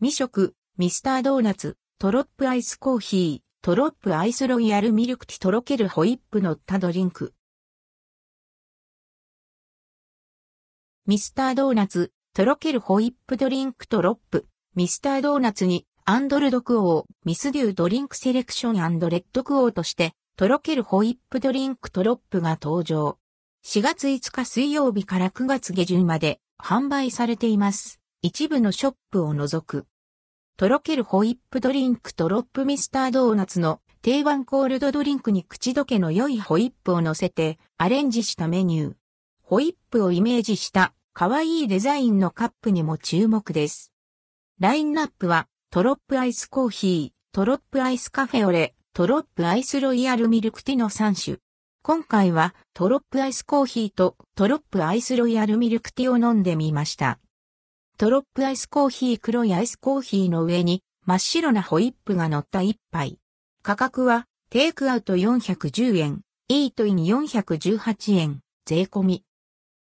未食、ミスタードーナツ、トロップアイスコーヒー、トロップアイスロイヤルミルクティとろけるホイップ乗ったドリンク。ミスタードーナツ、とろけるホイップドリンクトロップ。ミスタードーナツに、アンドルドクオー、ミスデュードリンクセレクションレッドクオーとして、とろけるホイップドリンクトロップが登場。4月5日水曜日から9月下旬まで販売されています。一部のショップを除く。とろけるホイップドリンクトロップミスタードーナツの定番コールドドリンクに口どけの良いホイップを乗せてアレンジしたメニュー。ホイップをイメージした可愛いデザインのカップにも注目です。ラインナップはトロップアイスコーヒー、トロップアイスカフェオレ、トロップアイスロイヤルミルクティの3種。今回はトロップアイスコーヒーとトロップアイスロイヤルミルクティを飲んでみました。トロップアイスコーヒー黒いアイスコーヒーの上に真っ白なホイップが乗った一杯。価格はテイクアウト410円、イートイン418円、税込み。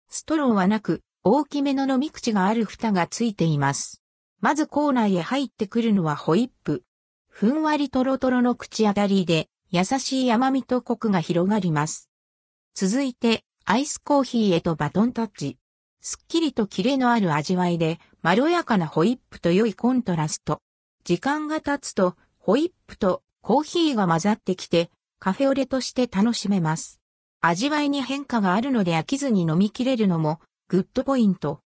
ストローはなく大きめの飲み口がある蓋がついています。まずコーナーへ入ってくるのはホイップ。ふんわりとろとろの口当たりで優しい甘みとコクが広がります。続いてアイスコーヒーへとバトンタッチ。すっきりとキレのある味わいで、まろやかなホイップと良いコントラスト。時間が経つと、ホイップとコーヒーが混ざってきて、カフェオレとして楽しめます。味わいに変化があるので飽きずに飲みきれるのも、グッドポイント。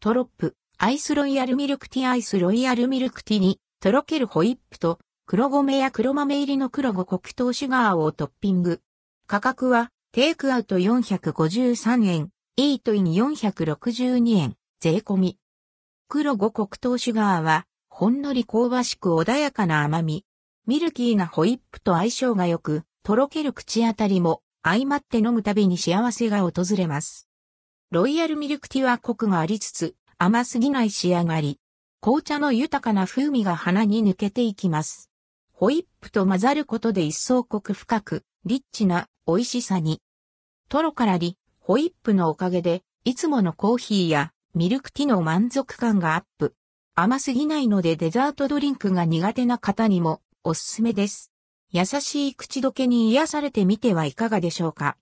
トロップ、アイスロイヤルミルクティアイスロイヤルミルクティに、とろけるホイップと、黒米や黒豆入りの黒五黒糖シュガーをトッピング。価格は、テイクアウト453円、イートイン462円、税込み。黒五黒糖シュガーは、ほんのり香ばしく穏やかな甘み。ミルキーなホイップと相性が良く、とろける口当たりも、相まって飲むたびに幸せが訪れます。ロイヤルミルクティはコクがありつつ、甘すぎない仕上がり。紅茶の豊かな風味が鼻に抜けていきます。ホイップと混ざることで一層コク深く、リッチな美味しさに。トロからリ、ホイップのおかげで、いつものコーヒーやミルクティの満足感がアップ。甘すぎないのでデザートドリンクが苦手な方にもおすすめです。優しい口どけに癒されてみてはいかがでしょうか？